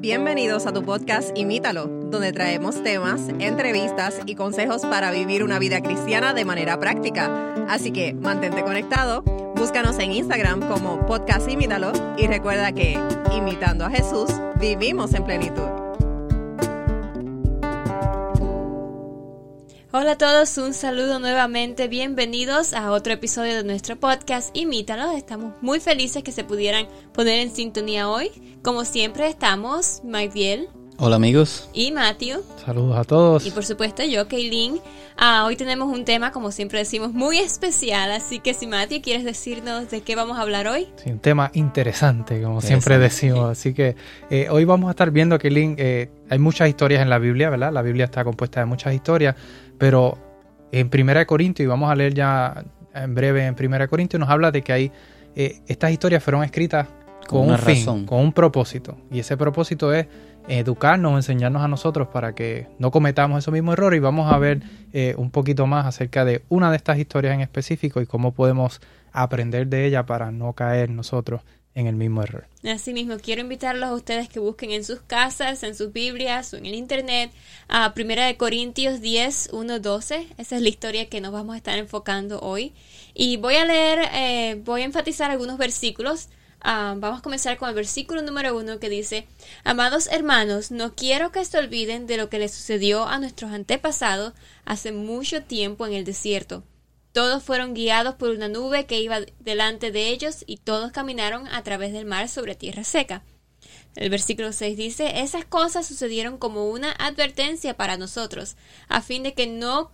Bienvenidos a tu podcast Imítalo, donde traemos temas, entrevistas y consejos para vivir una vida cristiana de manera práctica. Así que mantente conectado, búscanos en Instagram como podcast Imítalo y recuerda que, imitando a Jesús, vivimos en plenitud. Hola a todos, un saludo nuevamente, bienvenidos a otro episodio de nuestro podcast Imítalo. Estamos muy felices que se pudieran poner en sintonía hoy. Como siempre estamos, Mayviel. Hola amigos. Y Matthew. Saludos a todos. Y por supuesto yo, Kaylin. Ah, hoy tenemos un tema, como siempre decimos, muy especial. Así que si Matthew quieres decirnos de qué vamos a hablar hoy. Sí, un tema interesante, como siempre decimos. Así que eh, hoy vamos a estar viendo, Kaylin, eh, hay muchas historias en la Biblia, ¿verdad? La Biblia está compuesta de muchas historias. Pero en Primera de Corintios, y vamos a leer ya en breve en Primera de Corintios, nos habla de que hay eh, estas historias fueron escritas con, un fin, con un propósito. Y ese propósito es educarnos, enseñarnos a nosotros para que no cometamos esos mismos errores. Y vamos a ver eh, un poquito más acerca de una de estas historias en específico y cómo podemos aprender de ella para no caer nosotros en el mismo error. Asimismo, quiero invitarlos a ustedes que busquen en sus casas, en sus Biblias o en el Internet a Primera de Corintios 10, 1, 12. Esa es la historia que nos vamos a estar enfocando hoy. Y voy a leer, eh, voy a enfatizar algunos versículos. Ah, vamos a comenzar con el versículo número 1 que dice, Amados hermanos, no quiero que se olviden de lo que les sucedió a nuestros antepasados hace mucho tiempo en el desierto todos fueron guiados por una nube que iba delante de ellos y todos caminaron a través del mar sobre tierra seca. El versículo 6 dice, esas cosas sucedieron como una advertencia para nosotros, a fin de que no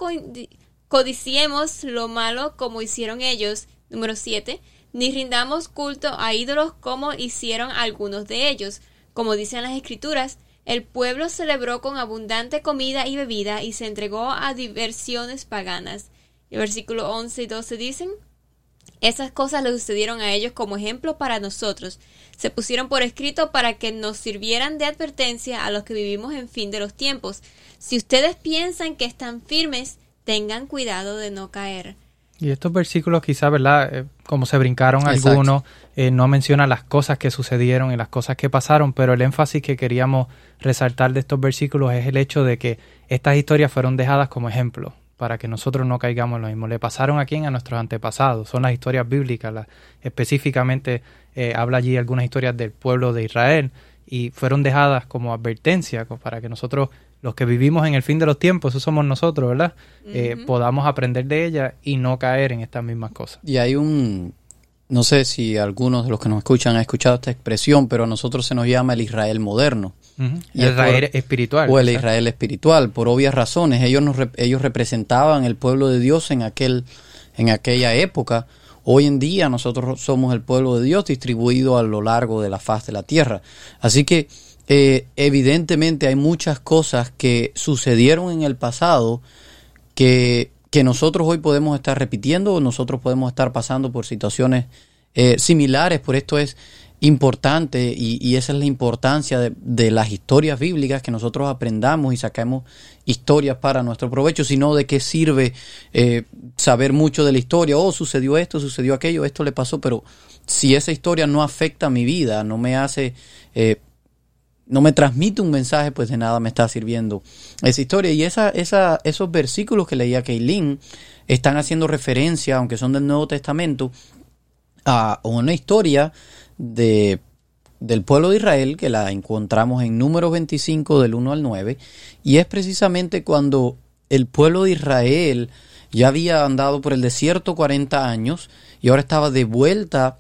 codiciemos lo malo como hicieron ellos. Número 7, ni rindamos culto a ídolos como hicieron algunos de ellos. Como dicen las escrituras, el pueblo celebró con abundante comida y bebida y se entregó a diversiones paganas. El versículo 11 y 12 dicen, esas cosas le sucedieron a ellos como ejemplo para nosotros. Se pusieron por escrito para que nos sirvieran de advertencia a los que vivimos en fin de los tiempos. Si ustedes piensan que están firmes, tengan cuidado de no caer. Y estos versículos quizá, ¿verdad? Eh, como se brincaron algunos, eh, no menciona las cosas que sucedieron y las cosas que pasaron, pero el énfasis que queríamos resaltar de estos versículos es el hecho de que estas historias fueron dejadas como ejemplo para que nosotros no caigamos en lo mismo. Le pasaron a quién? A nuestros antepasados. Son las historias bíblicas. específicamente eh, habla allí algunas historias del pueblo de Israel y fueron dejadas como advertencia para que nosotros, los que vivimos en el fin de los tiempos, eso somos nosotros, ¿verdad? Eh, podamos aprender de ellas y no caer en estas mismas cosas. Y hay un, no sé si algunos de los que nos escuchan han escuchado esta expresión, pero a nosotros se nos llama el Israel moderno. Y Israel espiritual. O el Israel espiritual, por obvias razones. Ellos, nos, ellos representaban el pueblo de Dios en, aquel, en aquella época. Hoy en día nosotros somos el pueblo de Dios distribuido a lo largo de la faz de la tierra. Así que eh, evidentemente hay muchas cosas que sucedieron en el pasado que que nosotros hoy podemos estar repitiendo o nosotros podemos estar pasando por situaciones eh, similares. Por esto es importante y, esa es la importancia de, las historias bíblicas, que nosotros aprendamos y saquemos historias para nuestro provecho, sino de qué sirve eh, saber mucho de la historia, oh, sucedió esto, sucedió aquello, esto le pasó, pero si esa historia no afecta mi vida, no me hace eh, no me transmite un mensaje, pues de nada me está sirviendo esa historia. Y esa, esa, esos versículos que leía Keilin están haciendo referencia, aunque son del Nuevo Testamento, a una historia de, del pueblo de Israel, que la encontramos en números 25 del 1 al 9, y es precisamente cuando el pueblo de Israel ya había andado por el desierto 40 años y ahora estaba de vuelta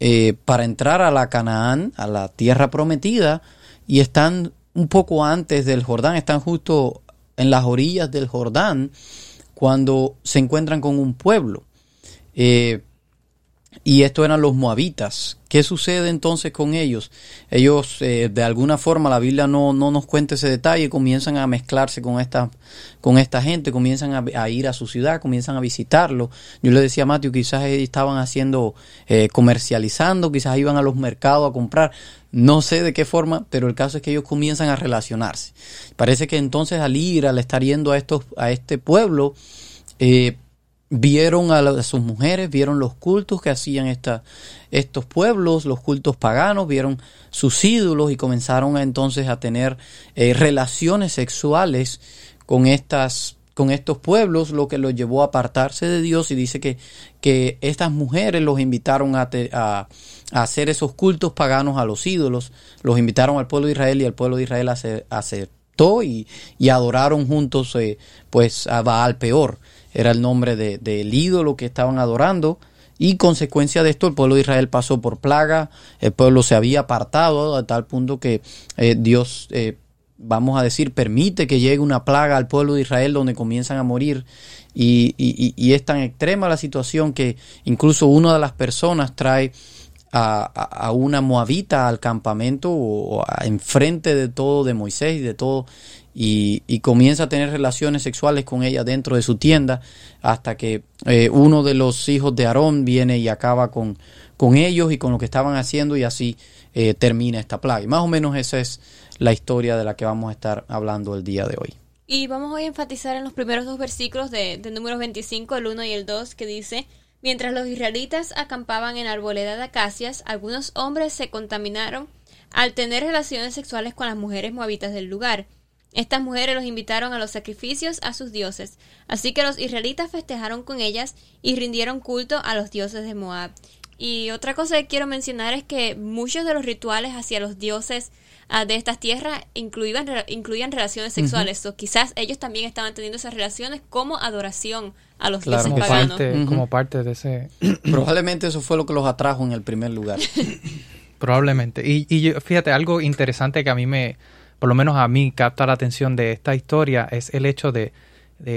eh, para entrar a la Canaán, a la tierra prometida, y están un poco antes del Jordán, están justo en las orillas del Jordán cuando se encuentran con un pueblo. Eh, y esto eran los moabitas. ¿Qué sucede entonces con ellos? Ellos, eh, de alguna forma, la Biblia no, no, nos cuenta ese detalle, comienzan a mezclarse con esta, con esta gente, comienzan a, ir a su ciudad, comienzan a visitarlo. Yo le decía a Mateo, quizás estaban haciendo, eh, comercializando, quizás iban a los mercados a comprar. No sé de qué forma, pero el caso es que ellos comienzan a relacionarse. Parece que entonces al ir, al estar yendo a, estos, a este pueblo, eh, vieron a, sus mujeres, vieron los cultos que hacían esta, estos pueblos, los cultos paganos, vieron sus ídolos y comenzaron entonces a tener eh, relaciones sexuales con estas con estos pueblos, lo que los llevó a apartarse de Dios. Y dice que, que estas mujeres los invitaron a, a, hacer esos cultos paganos a los ídolos, los invitaron al pueblo de Israel y el pueblo de Israel aceptó y, y adoraron juntos eh, pues a Baal peor era el nombre del de, ídolo que estaban adorando. Y consecuencia de esto, el pueblo de Israel pasó por plaga, el pueblo se había apartado a tal punto que eh, Dios, eh, vamos a decir, permite que llegue una plaga al pueblo de Israel donde comienzan a morir. Y, y, es tan extrema la situación que incluso una de las personas trae a, a, una moabita al campamento o enfrente de todo de Moisés y de todo y, comienza a tener relaciones sexuales con ella dentro de su tienda hasta que eh, uno de los hijos de Aarón viene y acaba con, con ellos y con lo que estaban haciendo y así eh, termina esta plaga. Y más o menos esa es la historia de la que vamos a estar hablando el día de hoy. Y vamos hoy a enfatizar en los primeros dos versículos de, de números 25, el 1 y el 2, que dice, Mientras los israelitas acampaban en arboleda de acacias, algunos hombres se contaminaron al tener relaciones sexuales con las mujeres moabitas del lugar. Estas mujeres los invitaron a los sacrificios a sus dioses, así que los israelitas festejaron con ellas y rindieron culto a los dioses de Moab. Y otra cosa que quiero mencionar es que muchos de los rituales hacia los dioses ah, de estas tierras incluían, incluían relaciones sexuales. o quizás ellos también estaban teniendo esas relaciones como adoración a los dioses como paganos. Parte, Como parte de ese... Probablemente eso fue lo que los atrajo en el primer lugar. Probablemente. Y, y fíjate, algo interesante que a mí me por lo menos a mí capta la atención de esta historia es el hecho de,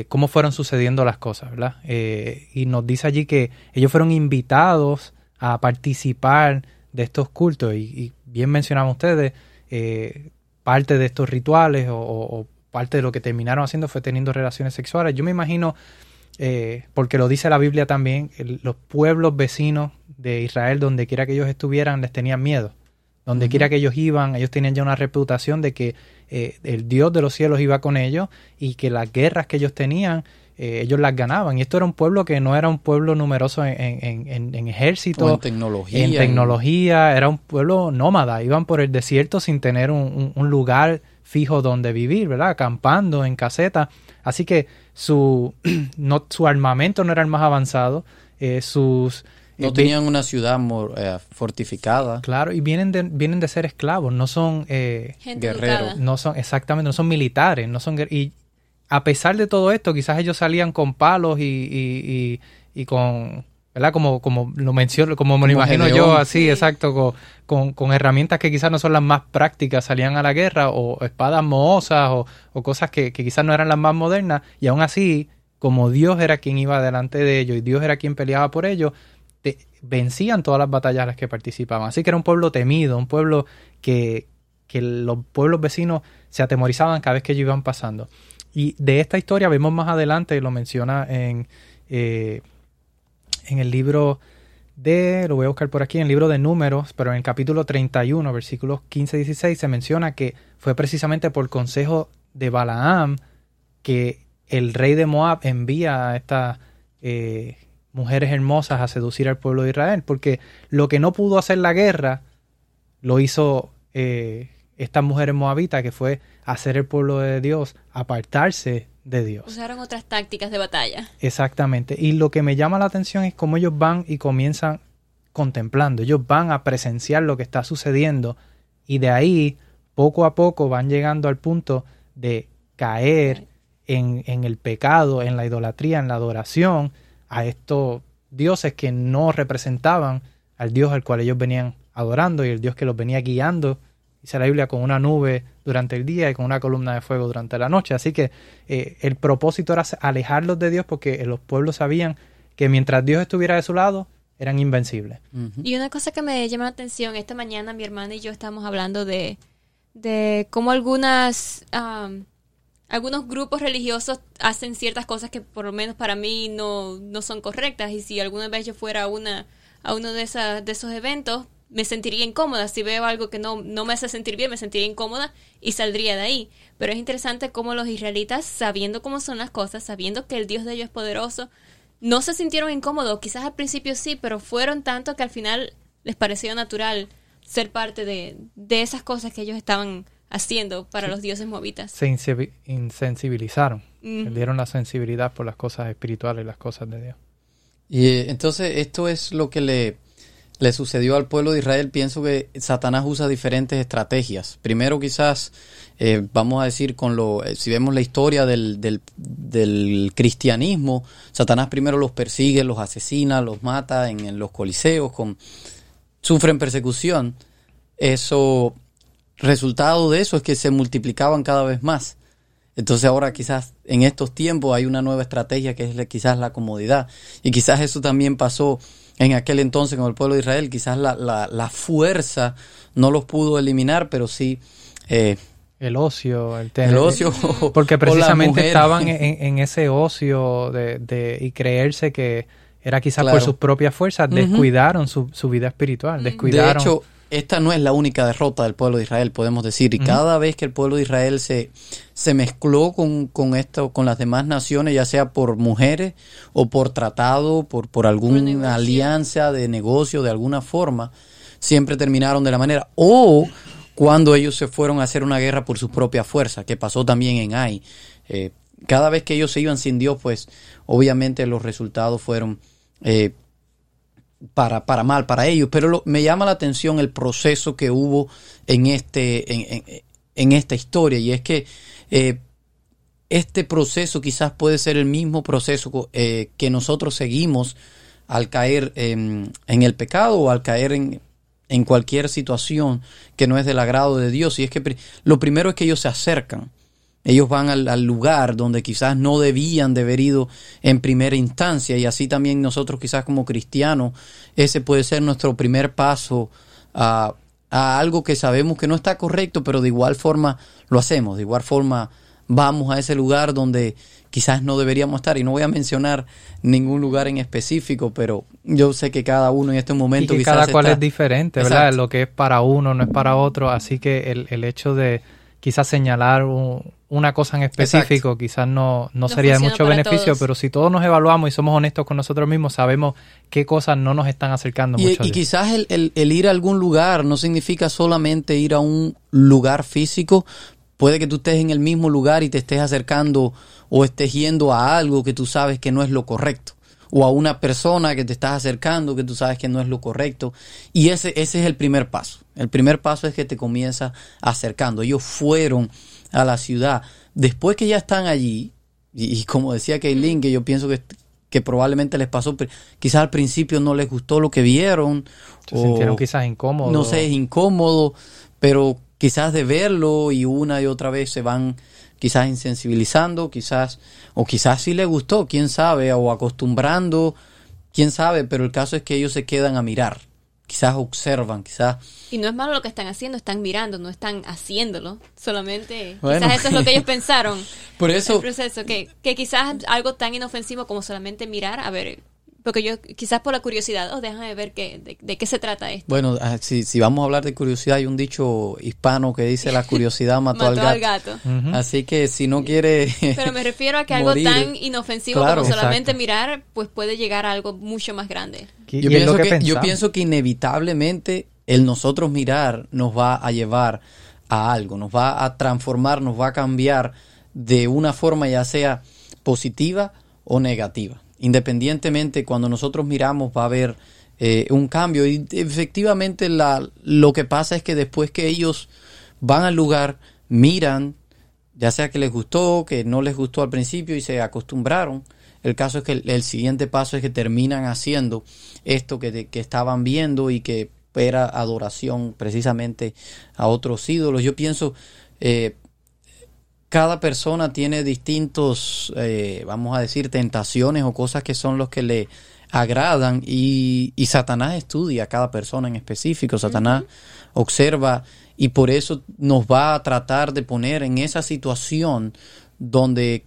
cómo fueron sucediendo las cosas, ¿verdad? Eh, y nos dice allí que ellos fueron invitados a participar de estos cultos y, bien mencionaban ustedes, eh, parte de estos rituales o, parte de lo que terminaron haciendo fue teniendo relaciones sexuales. Yo me imagino, eh, porque lo dice la Biblia también, los pueblos vecinos de Israel, donde quiera que ellos estuvieran, les tenían miedo donde quiera que ellos iban, ellos tenían ya una reputación de que eh, el Dios de los cielos iba con ellos y que las guerras que ellos tenían, eh, ellos las ganaban. Y esto era un pueblo que no era un pueblo numeroso en, en, ejército, en tecnología. En tecnología, era un pueblo nómada. Iban por el desierto sin tener un, lugar fijo donde vivir, ¿verdad? Acampando en caseta. Así que su, no, su armamento no era el más avanzado, eh, sus no tenían una ciudad eh, fortificada. Claro, y vienen de, vienen de ser esclavos, no son eh, guerreros. No son, exactamente, no son militares, no son y a pesar de todo esto, quizás ellos salían con palos y, y, y, con, ¿verdad? Como, como lo menciono, como me lo imagino yo, así, exacto, con, con, herramientas que quizás no son las más prácticas, salían a la guerra, o espadas mohosas, o, o cosas que, que quizás no eran las más modernas, y aún así, como Dios era quien iba delante de ellos y Dios era quien peleaba por ellos, vencían todas las batallas a las que participaban. Así que era un pueblo temido, un pueblo que, los pueblos vecinos se atemorizaban cada vez que ellos iban pasando. Y de esta historia vemos más adelante, lo menciona en, eh, en el libro de, lo voy a buscar por aquí, en el libro de números, pero en el capítulo 31, versículos 15 y 16, se menciona que fue precisamente por consejo de Balaam que el rey de Moab envía a esta eh, mujeres hermosas a seducir al pueblo de Israel, porque lo que no pudo hacer la guerra lo hizo eh, estas mujeres moabitas, que fue hacer el pueblo de Dios apartarse de Dios. Usaron otras tácticas de batalla. Exactamente. Y lo que me llama la atención es cómo ellos van y comienzan contemplando, ellos van a presenciar lo que está sucediendo y de ahí poco a poco van llegando al punto de caer en, en el pecado, en la idolatría, en la adoración a estos dioses que no representaban al Dios al cual ellos venían adorando y el Dios que los venía guiando, dice la Biblia, con una nube durante el día y con una columna de fuego durante la noche. Así que eh, el propósito era alejarlos de Dios porque los pueblos sabían que mientras Dios estuviera de su lado, eran invencibles. Y una cosa que me llama la atención, esta mañana mi hermana y yo estamos hablando de, de cómo algunas algunos grupos religiosos hacen ciertas cosas que por lo menos para mí no, no son correctas y si alguna vez yo fuera a, una, a uno de, esas, de esos eventos me sentiría incómoda. Si veo algo que no, no me hace sentir bien, me sentiría incómoda y saldría de ahí. Pero es interesante cómo los israelitas, sabiendo cómo son las cosas, sabiendo que el Dios de ellos es poderoso, no se sintieron incómodos, quizás al principio sí, pero fueron tanto que al final les pareció natural ser parte de, de esas cosas que ellos estaban haciendo para los dioses moabitas. Se insensibilizaron, perdieron la sensibilidad por las cosas espirituales, las cosas de Dios. Y eh, entonces esto es lo que le, le sucedió al pueblo de Israel. Pienso que Satanás usa diferentes estrategias. Primero quizás, eh, vamos a decir, con lo, eh, si vemos la historia del, del, del, cristianismo, Satanás primero los persigue, los asesina, los mata en, en los coliseos, con, sufren persecución. Eso, resultado de eso es que se multiplicaban cada vez más. Entonces ahora quizás en estos tiempos hay una nueva estrategia que es quizás la comodidad. Y quizás eso también pasó en aquel entonces con el pueblo de Israel. Quizás la, la, la fuerza no los pudo eliminar, pero sí... Eh, el ocio, el tener, El ocio. Porque precisamente estaban en, en, ese ocio de, de, y creerse que era quizás claro. por sus propias fuerzas, descuidaron uh -huh. su, su, vida espiritual, descuidaron... De hecho, esta no es la única derrota del pueblo de Israel, podemos decir. Y uh -huh. cada vez que el pueblo de Israel se, se mezcló con, con, esto, con las demás naciones, ya sea por mujeres o por tratado, por, por alguna alianza de negocio, de alguna forma, siempre terminaron de la manera. O cuando ellos se fueron a hacer una guerra por su propia fuerza, que pasó también en Ai. Eh, cada vez que ellos se iban sin Dios, pues obviamente los resultados fueron... Eh, para, para mal para ellos, pero lo, me llama la atención el proceso que hubo en, este, en, en, en esta historia y es que eh, este proceso quizás puede ser el mismo proceso eh, que nosotros seguimos al caer en, en el pecado o al caer en, en cualquier situación que no es del agrado de Dios. Y es que lo primero es que ellos se acercan. Ellos van al, al, lugar donde quizás no debían de haber ido en primera instancia y así también nosotros quizás como cristianos, ese puede ser nuestro primer paso a, a, algo que sabemos que no está correcto, pero de igual forma lo hacemos, de igual forma vamos a ese lugar donde quizás no deberíamos estar y no voy a mencionar ningún lugar en específico, pero yo sé que cada uno en este momento y que quizás cada cual está... es diferente, ¿verdad? Lo que es para uno no es para otro, así que el, el hecho de quizás señalar un, una cosa en específico Exacto. quizás no, no, no sería de mucho beneficio, todos. pero si todos nos evaluamos y somos honestos con nosotros mismos, sabemos qué cosas no nos están acercando y, mucho. Y quizás el, el, el, ir a algún lugar no significa solamente ir a un lugar físico, puede que tú estés en el mismo lugar y te estés acercando o estés yendo a algo que tú sabes que no es lo correcto o a una persona que te estás acercando que tú sabes que no es lo correcto. Y ese, ese es el primer paso. El primer paso es que te comienzas acercando. Ellos fueron a la ciudad. Después que ya están allí, y, y como decía Kaylin, que yo pienso que, que probablemente les pasó, quizás al principio no les gustó lo que vieron. Se o, sintieron quizás incómodos. No sé, es incómodo, pero quizás de verlo y una y otra vez se van quizás insensibilizando, quizás, o quizás sí les gustó, quién sabe, o acostumbrando, quién sabe, pero el caso es que ellos se quedan a mirar, quizás observan, quizás... Y no es malo lo que están haciendo, están mirando, no están haciéndolo, solamente bueno. quizás eso es lo que ellos pensaron. Por eso... El proceso, que, que quizás algo tan inofensivo como solamente mirar, a ver, porque yo, quizás por la curiosidad, oh, déjame ver qué, de, de, qué se trata esto. Bueno, ah, si, si, vamos a hablar de curiosidad, hay un dicho hispano que dice la curiosidad mató, mató al gato. Al gato. Uh -huh. Así que si no quiere. Pero me refiero a que algo tan inofensivo claro, como solamente exacto. mirar, pues puede llegar a algo mucho más grande. Yo pienso, que, que yo pienso que inevitablemente el nosotros mirar nos va a llevar a algo, nos va a transformar, nos va a cambiar de una forma ya sea positiva o negativa independientemente cuando nosotros miramos va a haber eh, un cambio y efectivamente la, lo que pasa es que después que ellos van al lugar, miran, ya sea que les gustó, que no les gustó al principio y se acostumbraron, el caso es que el, siguiente paso es que terminan haciendo esto que, que estaban viendo y que era adoración precisamente a otros ídolos. Yo pienso, eh, cada persona tiene distintos, eh, vamos a decir, tentaciones o cosas que son los que le agradan y, y Satanás estudia a cada persona en específico, Satanás uh -huh. observa y por eso nos va a tratar de poner en esa situación donde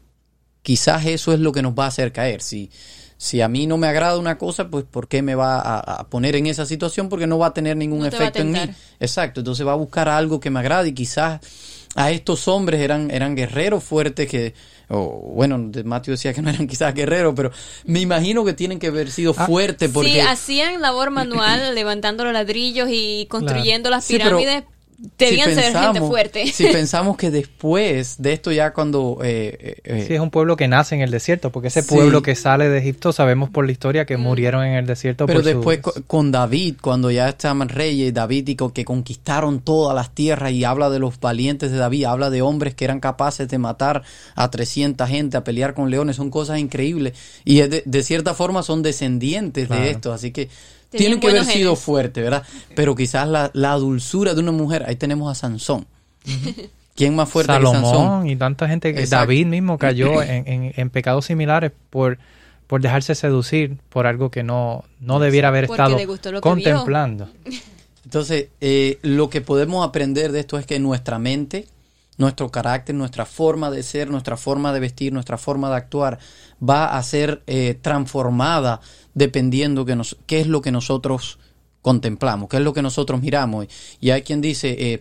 quizás eso es lo que nos va a hacer caer. Si, si a mí no me agrada una cosa, pues ¿por qué me va a, a poner en esa situación? Porque no va a tener ningún no efecto en mí. Exacto, entonces va a buscar algo que me agrade y quizás a estos hombres eran, eran guerreros fuertes que o bueno, Mateo decía que no eran quizás guerreros, pero me imagino que tienen que haber sido Ah, fuertes porque... Sí, hacían labor manual, levantando los ladrillos y construyendo las Sí, pero pirámides. Debían si ser gente pensamos- fuerte. Si pensamos que después de esto ya cuando... eh, eh, eh, Sí, es un pueblo que nace en el desierto, porque ese Sí. pueblo que sale de Egipto sabemos por la historia que murieron en el desierto. Pero por después co- con David, cuando ya estaban reyes, David y que conquistaron todas las tierras y habla de los valientes de David, habla de hombres que eran capaces de matar a 300 gente, a pelear con leones, son cosas increíbles. Y es de, de cierta forma son descendientes Claro. de esto, así que tienen que haber sido fuertes, ¿verdad? Pero quizás la, la dulzura de una mujer, ahí tenemos a Sansón. ¿Quién más fuerte que Sansón? Salomón y tanta gente que Exacto. David mismo cayó en, en- en pecados similares por, por dejarse seducir por algo que no, no debiera haber Porque estado contemplando. Entonces, eh, lo que podemos aprender de esto es que nuestra mente, nuestro carácter, nuestra forma de ser, nuestra forma de vestir, nuestra forma de actuar, va a ser eh, transformada dependiendo que nos, qué es lo que nosotros contemplamos, qué es lo que nosotros miramos. Y hay quien dice, eh,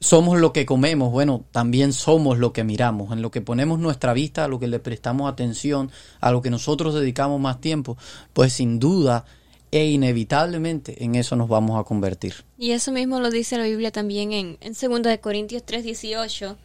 somos lo que comemos, bueno, también somos lo que miramos, en lo que ponemos nuestra vista, a lo que le prestamos atención, a lo que nosotros dedicamos más tiempo, pues sin duda e inevitablemente en eso nos vamos a convertir. Y eso mismo lo dice la Biblia también en, en 2 de Corintios 3:18,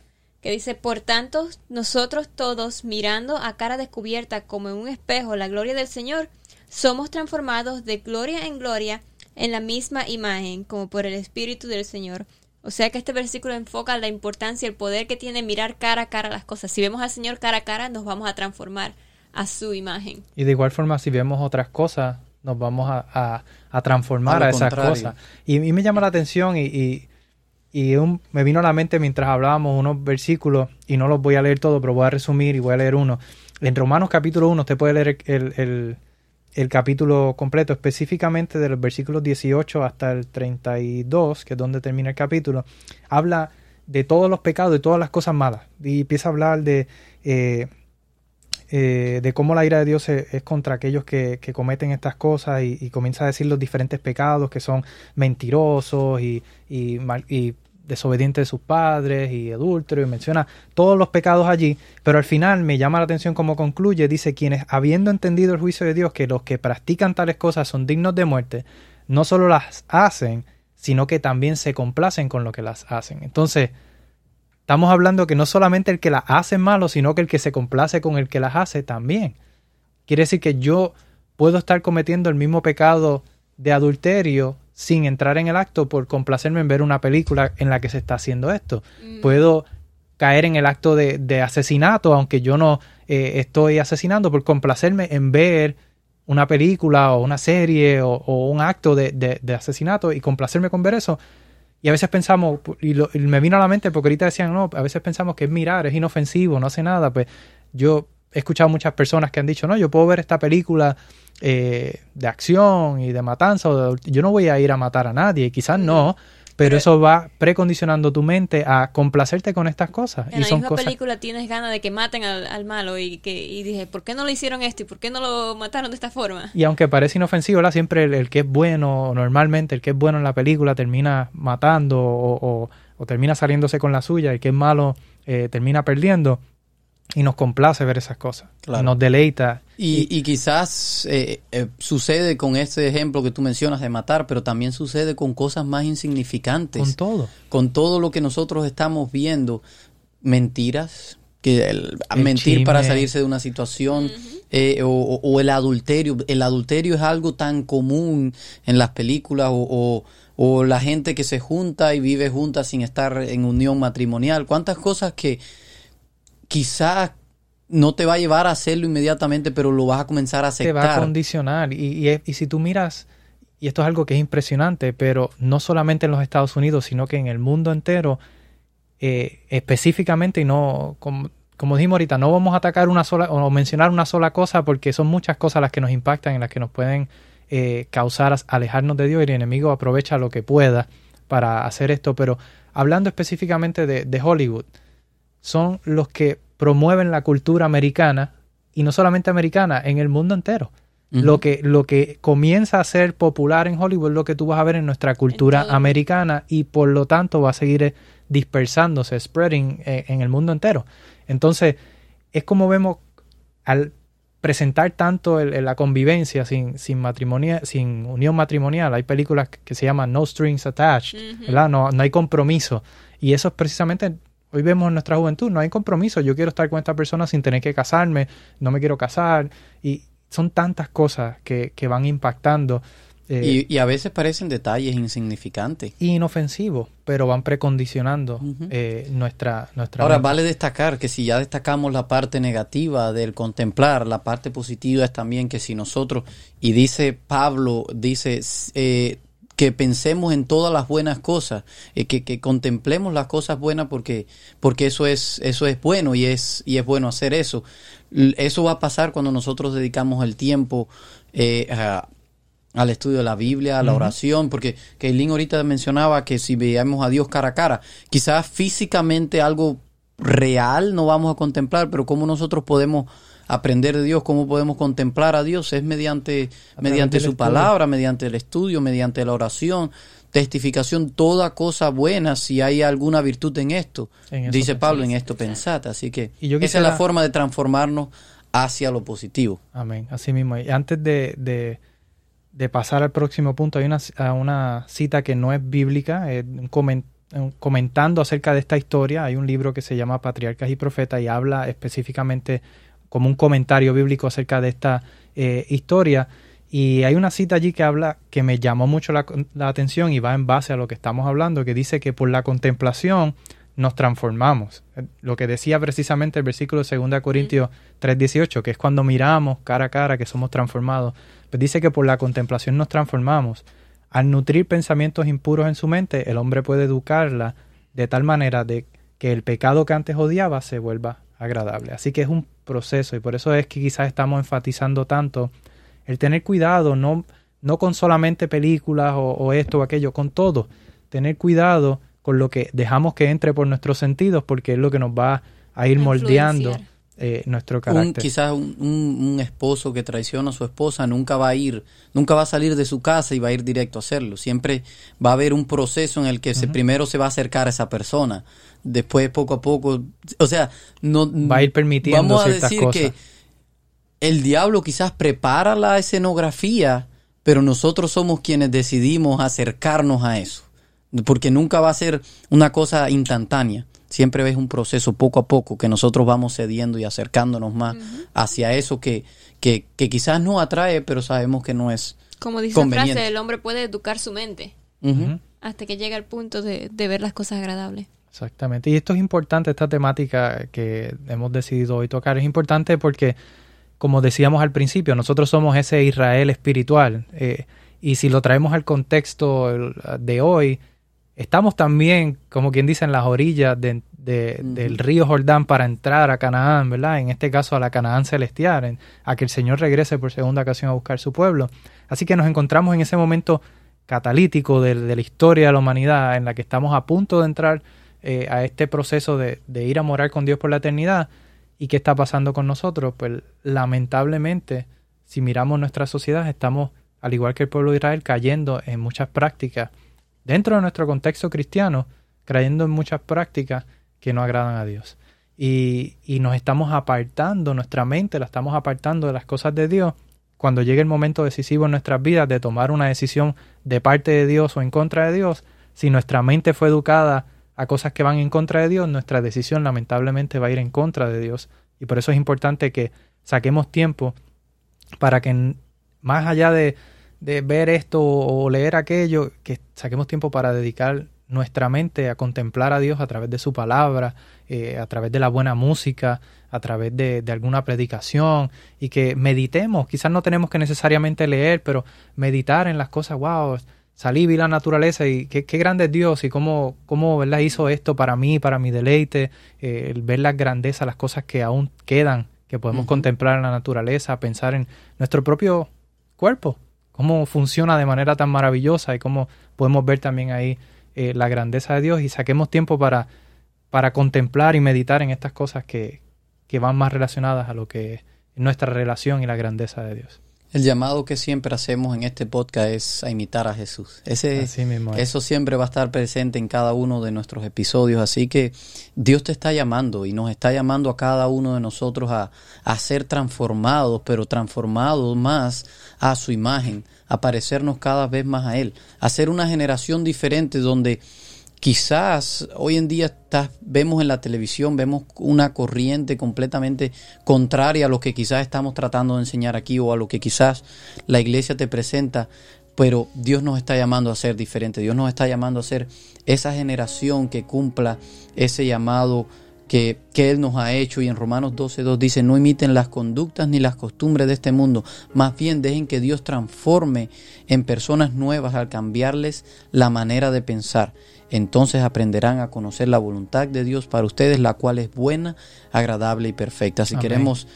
que dice, "Por tanto, nosotros todos mirando a cara descubierta como en un espejo la gloria del Señor, somos transformados de gloria en gloria en la misma imagen, como por el espíritu del Señor." O sea que este versículo enfoca la importancia y el poder que tiene mirar cara a cara las cosas. Si vemos al Señor cara a cara, nos vamos a transformar a su imagen. Y de igual forma, si vemos otras cosas, nos vamos a, a- a transformar A esas contrario. cosas. Y, y me llama la atención y, y- y un- me vino a la mente mientras hablábamos unos versículos, y no los voy a leer todos, pero voy a resumir y voy a leer uno. En Romanos capítulo 1, usted puede leer el, el- el capítulo completo, específicamente de los versículos 18 hasta el 32, que es donde termina el capítulo, habla de todos los pecados y todas las cosas malas. Y empieza a hablar de... eh, eh, de cómo la ira de Dios es, contra aquellos que, que cometen estas cosas y, y comienza a decir los diferentes pecados que son mentirosos y, y, mal- y desobedientes de sus padres y adúlteros y menciona todos los pecados allí, pero al final me llama la atención cómo concluye, dice quienes habiendo entendido el juicio de Dios que los que practican tales cosas son dignos de muerte, no solo las hacen, sino que también se complacen con lo que las hacen. Entonces, Estamos hablando que no solamente el que las hace es malo, sino que el que se complace con el que las hace también. Quiere decir que yo puedo estar cometiendo el mismo pecado de adulterio sin entrar en el acto por complacerme en ver una película en la que se está haciendo esto. Puedo caer en el acto de, de asesinato, aunque yo no eh, estoy asesinando, por complacerme en ver una película o una serie o, o un acto de, de- de asesinato y complacerme con ver eso. Y a veces pensamos, y, lo- y me vino a la mente porque ahorita decían, no, a veces pensamos que es mirar, es inofensivo, no hace nada. Pues yo he escuchado muchas personas que han dicho, no, yo puedo ver esta película eh, de acción y de matanza, o de yo no voy a ir a matar a nadie, quizás no, pero eso va precondicionando tu mente a complacerte con estas cosas. En y la son misma cosas película tienes ganas de que maten al, al malo y que y dije, ¿por qué no le hicieron esto y por qué no lo mataron de esta forma? Y aunque parece inofensivo, ¿verdad? siempre el, el que es bueno, normalmente el que es bueno en la película termina matando o, o- o termina saliéndose con la suya, el que es malo eh, termina perdiendo y nos complace ver esas cosas. Claro. Nos deleita. Y, y quizás eh, eh, sucede con este ejemplo que tú mencionas de matar, pero también sucede con cosas más insignificantes. Con todo. con todo lo que nosotros estamos viendo, mentiras, que el- El mentir chisme. para salirse de una situación, eh, o el adulterio. El adulterio es algo tan común en las películas, o, o- o la gente que se junta y vive junta sin estar en unión matrimonial. ¿Cuántas cosas que quizás no te va a llevar a hacerlo inmediatamente, pero lo vas a comenzar a Te va a aceptar? condicionar. Y, y, y si tú miras, y esto es algo que es impresionante, pero no solamente en los Estados Unidos, sino que en el mundo entero, eh, específicamente, y no, como, como dijimos ahorita, no vamos a atacar una sola o mencionar una sola cosa porque son muchas cosas las que nos impactan y las que nos pueden eh, causar alejarnos de Dios y el enemigo aprovecha lo que pueda para hacer esto. Pero hablando específicamente de, de Hollywood, son los que promueven la cultura americana y no solamente americana, en el mundo entero. Lo que, lo que comienza a ser popular en Hollywood es lo que tú vas a ver en nuestra cultura americana y por lo tanto va a seguir eh, dispersándose, spreading eh, en el mundo entero. Entonces, es como vemos al presentar tanto la convivencia sin, sin, sin unión matrimonial. Hay películas que se llaman No Strings Attached, ¿verdad? No, no hay compromiso. Y eso es precisamente, hoy vemos en nuestra juventud, no hay compromiso. Yo quiero estar con esta persona sin tener que casarme, no me quiero casar. Y son tantas cosas que, que van impactando eh, y, a veces parecen detalles insignificantes. Inofensivos, pero van precondicionando eh, nuestra, nuestra... Ahora, vale destacar que si ya destacamos la parte negativa del contemplar, la parte positiva es también que si nosotros, y dice Pablo, dice... Eh, que pensemos en todas las buenas cosas, que, que, contemplemos las cosas buenas porque, porque eso es, eso es bueno y es, y es bueno hacer eso. Eso va a pasar cuando nosotros dedicamos el tiempo a, al estudio de la Biblia, a la oración, porque Keilin ahorita mencionaba que si veamos a Dios cara a cara, quizás físicamente algo real no vamos a contemplar, pero cómo nosotros podemos aprender de Dios, cómo podemos contemplar a Dios es mediante, mediante su palabra, mediante el estudio, mediante la oración, testificación, toda cosa buena, si hay alguna virtud en esto, dice Pablo, en esto pensate. Así que esa es la forma de transformarnos hacia lo positivo. Amén, así mismo. Y antes de de pasar al próximo punto, hay una, una cita que no es bíblica, comentando acerca de esta historia. Hay un libro que se llama Patriarcas y Profetas y habla específicamente como un comentario bíblico acerca de esta eh, historia. Y hay una cita allí que habla que me llamó mucho la, la, atención y va en base a lo que estamos hablando, que dice que por la contemplación nos transformamos. Lo que decía precisamente el versículo de 2 Corintios 3:18, que es cuando miramos cara a cara que somos transformados. Pues dice que por la contemplación nos transformamos. Al nutrir pensamientos impuros en su mente, el hombre puede educarla de tal manera de que el pecado que antes odiaba se vuelva agradable. Así que es un proceso. Y por eso es que quizás estamos enfatizando tanto el tener cuidado, no, no con solamente películas o, o esto o aquello, con todo. Tener cuidado con lo que dejamos que entre por nuestros sentidos, porque es lo que nos va a ir moldeando eh, nuestro carácter. quizás un, esposo que traiciona a su esposa nunca va a ir, nunca va a salir de su casa y va a ir directo a hacerlo. Siempre va a haber un proceso en el que se, primero se va a acercar a esa persona, después poco a poco, o sea, no va a ir permitiendo vamos a decir que el diablo quizás prepara la escenografía, pero nosotros somos quienes decidimos acercarnos a eso porque nunca va a ser una cosa instantánea. Siempre ves un proceso poco a poco que nosotros vamos cediendo y acercándonos más hacia eso que, que, quizás no atrae, pero sabemos que no es. Como dice la frase, el hombre puede educar su mente hasta que llega al punto de, de ver las cosas agradables. Exactamente. Y esto es importante, esta temática que hemos decidido hoy tocar. Es importante porque, como decíamos al principio, nosotros somos ese Israel espiritual. Eh, y si lo traemos al contexto de hoy, Estamos también, como quien dice, en las orillas del río Jordán para entrar a Canaán, ¿verdad? En este caso a la Canaán celestial, a que el Señor regrese por segunda ocasión a buscar su pueblo. Así que nos encontramos en ese momento catalítico de, la historia de la humanidad en la que estamos a punto de entrar eh, a este proceso de, de ir a morar con Dios por la eternidad. ¿Y qué está pasando con nosotros? Pues lamentablemente, si miramos nuestra sociedad, estamos, al igual que el pueblo de Israel, cayendo en muchas prácticas dentro de nuestro contexto cristiano, creyendo en muchas prácticas que no agradan a Dios. Y, y, nos estamos apartando, nuestra mente la estamos apartando de las cosas de Dios cuando llegue el momento decisivo en nuestras vidas de tomar una decisión de parte de Dios o en contra de Dios. Si nuestra mente fue educada a cosas que van en contra de Dios, nuestra decisión lamentablemente va a ir en contra de Dios. Y por eso es importante que saquemos tiempo para que más allá de, de ver esto o leer aquello, que saquemos tiempo para dedicar nuestra mente a contemplar a Dios a través de su palabra, eh, a través de la buena música, a través de, alguna predicación y que meditemos. Quizás no tenemos que necesariamente leer, pero meditar en las cosas, wow, salí, vi la naturaleza y qué, grande es Dios y cómo, cómo ¿verdad? hizo esto para mí, para mi deleite, eh, el ver las grandezas, las cosas que aún quedan, que podemos contemplar en la naturaleza, pensar en nuestro propio cuerpo, cómo funciona de manera tan maravillosa y cómo podemos ver también ahí eh, la grandeza de Dios y saquemos tiempo para, para contemplar y meditar en estas cosas que, que van más relacionadas a lo que es nuestra relación y la grandeza de Dios. El llamado que siempre hacemos en este podcast es a imitar a Jesús. Ese, eso siempre va a estar presente en cada uno de nuestros episodios. Así que Dios te está llamando y nos está llamando a cada uno de nosotros a, a ser transformados, pero transformados más a su imagen, a parecernos cada vez más a Él, a ser una generación diferente donde quizás hoy en día vemos en la televisión, vemos una corriente completamente contraria a lo que quizás estamos tratando de enseñar aquí o a lo que quizás la iglesia te presenta, pero Dios nos está llamando a ser diferente, Dios nos está llamando a ser esa generación que cumpla ese llamado que, que, Él nos ha hecho. Y en Romanos 12.2 dice, no imiten las conductas ni las costumbres de este mundo, más bien dejen que Dios transforme en personas nuevas al cambiarles la manera de pensar. Entonces aprenderán a conocer la voluntad de Dios para ustedes, la cual es buena, agradable y perfecta. Si queremos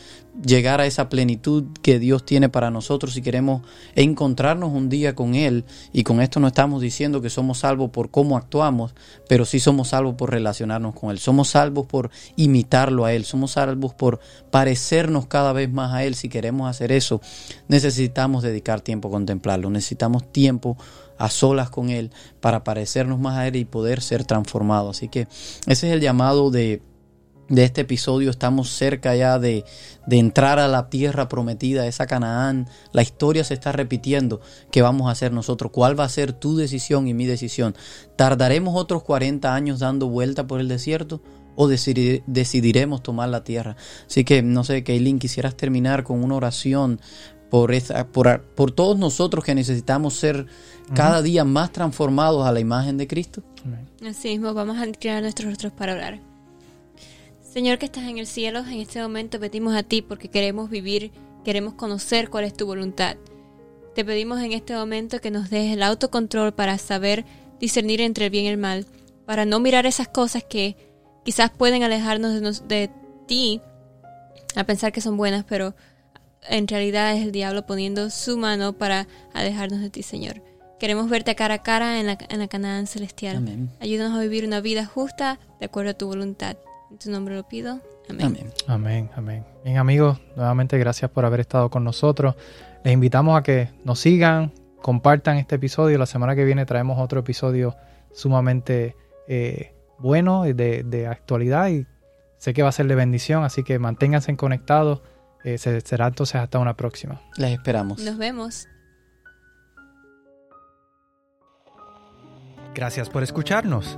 llegar a esa plenitud que Dios tiene para nosotros, si queremos encontrarnos un día con Él, y con esto no estamos diciendo que somos salvos por cómo actuamos, pero sí somos salvos por relacionarnos con Él, somos salvos por imitarlo a Él, somos salvos por parecernos cada vez más a Él. Si queremos hacer eso, necesitamos dedicar tiempo a contemplarlo, necesitamos tiempo a solas con Él para parecernos más a Él y poder ser transformados. Así que ese es el llamado de, de este episodio. Estamos cerca ya de, de, entrar a la tierra prometida, esa Canaán. La historia se está repitiendo. ¿Qué vamos a hacer nosotros? ¿Cuál va a ser tu decisión y mi decisión? ¿Tardaremos otros 40 años dando vuelta por el desierto? ¿O decidiremos tomar la tierra? Así que, no sé, Kaylin, quisieras terminar con una oración por, esa, por, por todos nosotros que necesitamos ser cada día más transformados a la imagen de Cristo. Así mismo, vamos a inclinar nuestros rostros para orar. Señor que estás en el cielo, en este momento pedimos a ti porque queremos vivir, queremos conocer cuál es tu voluntad. Te pedimos en este momento que nos des el autocontrol para saber discernir entre el bien y el mal, para no mirar esas cosas que quizás pueden alejarnos de, de ti a pensar que son buenas, pero en realidad es el diablo poniendo su mano para alejarnos de ti, Señor. Queremos verte cara a cara en la, en la Canaán celestial. Amén. Ayúdanos a vivir una vida justa de acuerdo a tu voluntad. En tu nombre lo pido. Amén. Amén. Amén. Bien amigos, nuevamente gracias por haber estado con nosotros. Les invitamos a que nos sigan, compartan este episodio. La semana que viene traemos otro episodio sumamente eh, bueno y de, de, actualidad y sé que va a ser de bendición, así que manténganse conectados. Eh, será entonces hasta una próxima. Les esperamos. Nos vemos. Gracias por escucharnos.